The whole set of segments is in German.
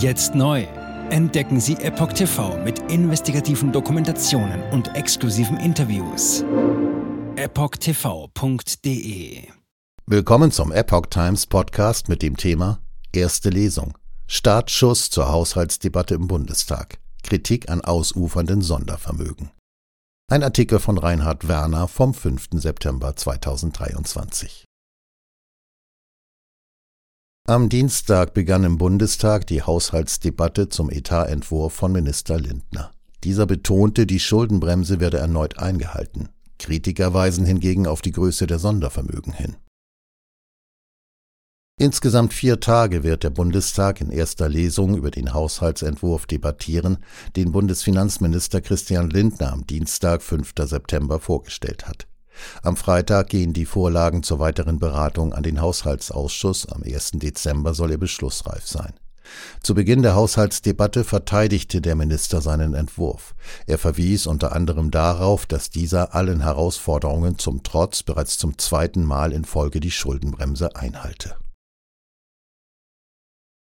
Jetzt neu. Entdecken Sie Epoch TV mit investigativen Dokumentationen und exklusiven Interviews. EpochTV.de Willkommen zum Epoch Times Podcast mit dem Thema Erste Lesung. Startschuss zur Haushaltsdebatte im Bundestag. Kritik an ausufernden Sondervermögen. Ein Artikel von Reinhard Werner vom 5. September 2023. Am Dienstag begann im Bundestag die Haushaltsdebatte zum Etatentwurf von Minister Lindner. Dieser betonte, die Schuldenbremse werde erneut eingehalten. Kritiker weisen hingegen auf die Größe der Sondervermögen hin. Insgesamt vier Tage wird der Bundestag in erster Lesung über den Haushaltsentwurf debattieren, den Bundesfinanzminister Christian Lindner am Dienstag, 5. September vorgestellt hat. Am Freitag gehen die Vorlagen zur weiteren Beratung an den Haushaltsausschuss. Am 1. Dezember soll er beschlussreif sein. Zu Beginn der Haushaltsdebatte verteidigte der Minister seinen Entwurf. Er verwies unter anderem darauf, dass dieser allen Herausforderungen zum Trotz bereits zum zweiten Mal in Folge die Schuldenbremse einhalte.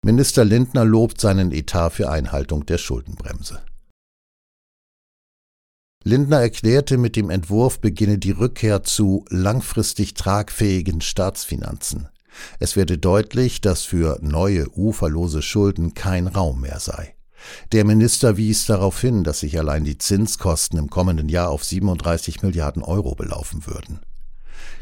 Minister Lindner lobt seinen Etat für Einhaltung der Schuldenbremse. Lindner erklärte, mit dem Entwurf beginne die Rückkehr zu langfristig tragfähigen Staatsfinanzen. Es werde deutlich, dass für neue uferlose Schulden kein Raum mehr sei. Der Minister wies darauf hin, dass sich allein die Zinskosten im kommenden Jahr auf 37 Milliarden Euro belaufen würden.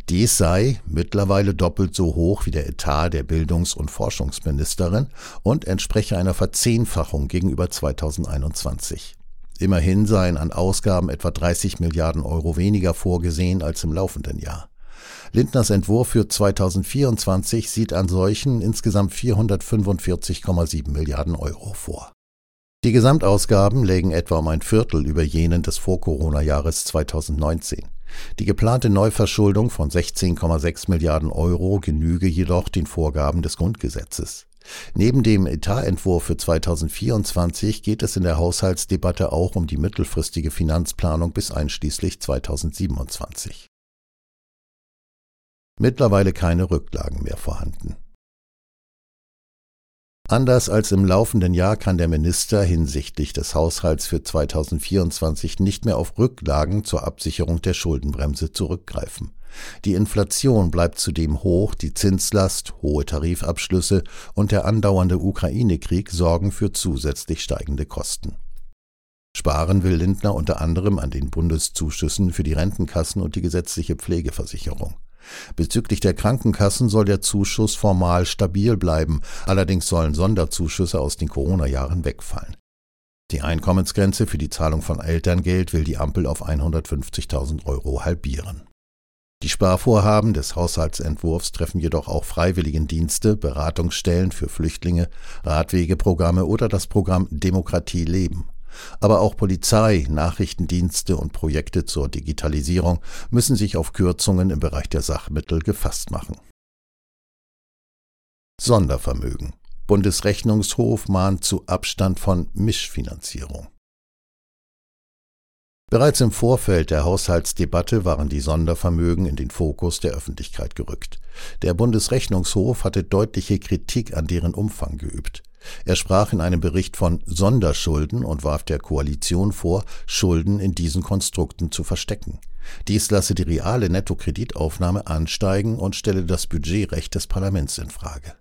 Dies sei mittlerweile doppelt so hoch wie der Etat der Bildungs- und Forschungsministerin und entspreche einer Verzehnfachung gegenüber 2021. Immerhin seien an Ausgaben etwa 30 Milliarden Euro weniger vorgesehen als im laufenden Jahr. Lindners Entwurf für 2024 sieht an solchen insgesamt 445,7 Milliarden Euro vor. Die Gesamtausgaben lägen etwa um ein Viertel über jenen des Vor-Corona-Jahres 2019. Die geplante Neuverschuldung von 16,6 Milliarden Euro genüge jedoch den Vorgaben des Grundgesetzes. Neben dem Etatentwurf für 2024 geht es in der Haushaltsdebatte auch um die mittelfristige Finanzplanung bis einschließlich 2027. Mittlerweile keine Rücklagen mehr vorhanden. Anders als im laufenden Jahr kann der Minister hinsichtlich des Haushalts für 2024 nicht mehr auf Rücklagen zur Absicherung der Schuldenbremse zurückgreifen. Die Inflation bleibt zudem hoch, die Zinslast, hohe Tarifabschlüsse und der andauernde Ukraine-Krieg sorgen für zusätzlich steigende Kosten. Sparen will Lindner unter anderem an den Bundeszuschüssen für die Rentenkassen und die gesetzliche Pflegeversicherung. Bezüglich der Krankenkassen soll der Zuschuss formal stabil bleiben, allerdings sollen Sonderzuschüsse aus den Corona-Jahren wegfallen. Die Einkommensgrenze für die Zahlung von Elterngeld will die Ampel auf 150.000 Euro halbieren. Die Sparvorhaben des Haushaltsentwurfs treffen jedoch auch Freiwilligendienste, Beratungsstellen für Flüchtlinge, Radwegeprogramme oder das Programm Demokratie leben. Aber auch Polizei, Nachrichtendienste und Projekte zur Digitalisierung müssen sich auf Kürzungen im Bereich der Sachmittel gefasst machen. Sondervermögen. Bundesrechnungshof mahnt zu Abstand von Mischfinanzierung. Bereits im Vorfeld der Haushaltsdebatte waren die Sondervermögen in den Fokus der Öffentlichkeit gerückt. Der Bundesrechnungshof hatte deutliche Kritik an deren Umfang geübt. Er sprach in einem Bericht von Sonderschulden und warf der Koalition vor, Schulden in diesen Konstrukten zu verstecken. Dies lasse die reale Nettokreditaufnahme ansteigen und stelle das Budgetrecht des Parlaments in Frage.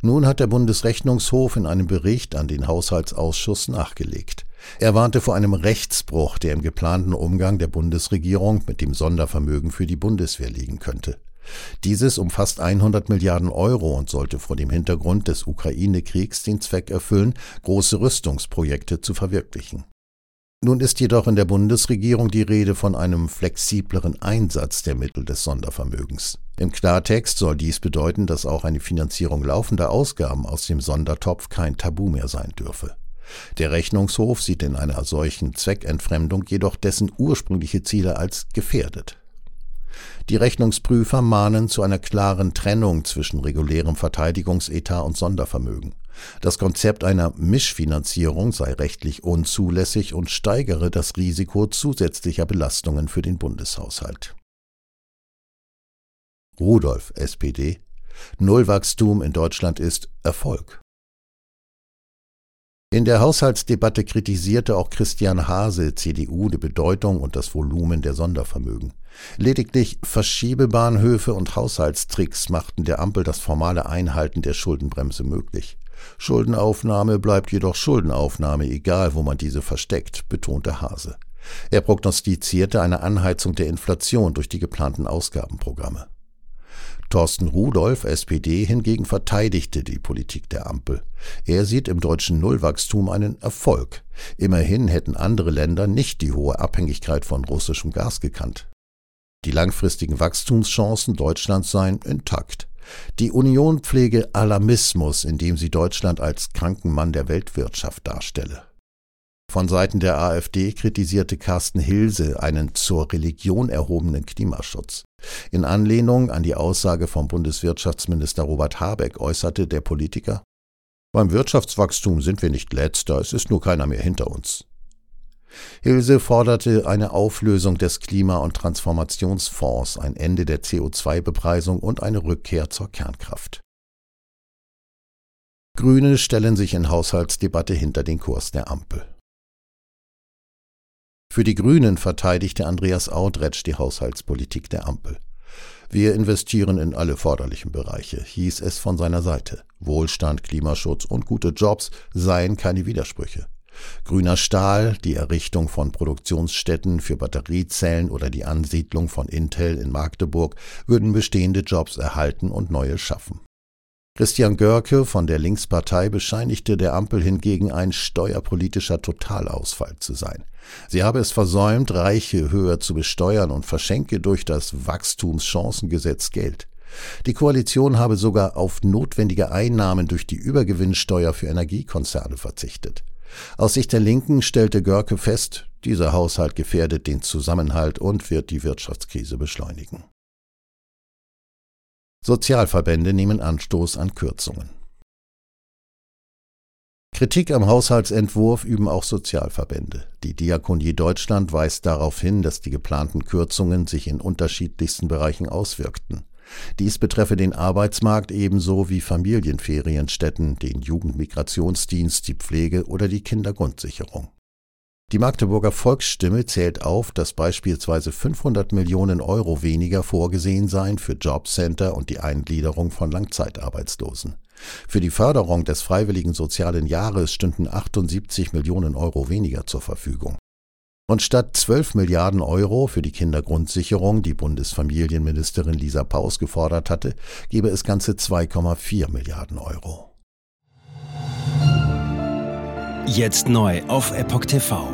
Nun hat der Bundesrechnungshof in einem Bericht an den Haushaltsausschuss nachgelegt. Er warnte vor einem Rechtsbruch, der im geplanten Umgang der Bundesregierung mit dem Sondervermögen für die Bundeswehr liegen könnte. Dieses umfasst 100 Milliarden Euro und sollte vor dem Hintergrund des Ukraine-Kriegs den Zweck erfüllen, große Rüstungsprojekte zu verwirklichen. Nun ist jedoch in der Bundesregierung die Rede von einem flexibleren Einsatz der Mittel des Sondervermögens. Im Klartext soll dies bedeuten, dass auch eine Finanzierung laufender Ausgaben aus dem Sondertopf kein Tabu mehr sein dürfe. Der Rechnungshof sieht in einer solchen Zweckentfremdung jedoch dessen ursprüngliche Ziele als gefährdet. Die Rechnungsprüfer mahnen zu einer klaren Trennung zwischen regulärem Verteidigungsetat und Sondervermögen. Das Konzept einer Mischfinanzierung sei rechtlich unzulässig und steigere das Risiko zusätzlicher Belastungen für den Bundeshaushalt. Rudolf, SPD Nullwachstum in Deutschland ist Erfolg. In der Haushaltsdebatte kritisierte auch Christian Hase, CDU, die Bedeutung und das Volumen der Sondervermögen. Lediglich Verschiebebahnhöfe und Haushaltstricks machten der Ampel das formale Einhalten der Schuldenbremse möglich. Schuldenaufnahme bleibt jedoch Schuldenaufnahme, egal wo man diese versteckt, betonte Hase. Er prognostizierte eine Anheizung der Inflation durch die geplanten Ausgabenprogramme. Thorsten Rudolph, SPD, hingegen verteidigte die Politik der Ampel. Er sieht im deutschen Nullwachstum einen Erfolg. Immerhin hätten andere Länder nicht die hohe Abhängigkeit von russischem Gas gekannt. Die langfristigen Wachstumschancen Deutschlands seien intakt. Die Union pflege Alarmismus, indem sie Deutschland als Krankenmann der Weltwirtschaft darstelle. Von Seiten der AfD kritisierte Carsten Hilse einen zur Religion erhobenen Klimaschutz. In Anlehnung an die Aussage vom Bundeswirtschaftsminister Robert Habeck äußerte der Politiker Beim Wirtschaftswachstum sind wir nicht letzter, es ist nur keiner mehr hinter uns. Hilse forderte eine Auflösung des Klima- und Transformationsfonds, ein Ende der CO2-Bepreisung und eine Rückkehr zur Kernkraft. Grüne stellen sich in Haushaltsdebatte hinter den Kurs der Ampel. Für die Grünen verteidigte Andreas Audretsch die Haushaltspolitik der Ampel. Wir investieren in alle forderlichen Bereiche, hieß es von seiner Seite. Wohlstand, Klimaschutz und gute Jobs seien keine Widersprüche. Grüner Stahl, die Errichtung von Produktionsstätten für Batteriezellen oder die Ansiedlung von Intel in Magdeburg würden bestehende Jobs erhalten und neue schaffen. Christian Görke von der Linkspartei bescheinigte der Ampel hingegen ein steuerpolitischer Totalausfall zu sein. Sie habe es versäumt, Reiche höher zu besteuern und verschenke durch das Wachstumschancengesetz Geld. Die Koalition habe sogar auf notwendige Einnahmen durch die Übergewinnsteuer für Energiekonzerne verzichtet. Aus Sicht der Linken stellte Görke fest, dieser Haushalt gefährdet den Zusammenhalt und wird die Wirtschaftskrise beschleunigen. Sozialverbände nehmen Anstoß an Kürzungen. Kritik am Haushaltsentwurf üben auch Sozialverbände. Die Diakonie Deutschland weist darauf hin, dass die geplanten Kürzungen sich in unterschiedlichsten Bereichen auswirkten. Dies betreffe den Arbeitsmarkt ebenso wie Familienferienstätten, den Jugendmigrationsdienst, die Pflege oder die Kindergrundsicherung. Die Magdeburger Volksstimme zählt auf, dass beispielsweise 500 Millionen Euro weniger vorgesehen seien für Jobcenter und die Eingliederung von Langzeitarbeitslosen. Für die Förderung des freiwilligen sozialen Jahres stünden 78 Millionen Euro weniger zur Verfügung. Und statt 12 Milliarden Euro für die Kindergrundsicherung, die Bundesfamilienministerin Lisa Paus gefordert hatte, gebe es ganze 2,4 Milliarden Euro. Jetzt neu auf Epoch TV.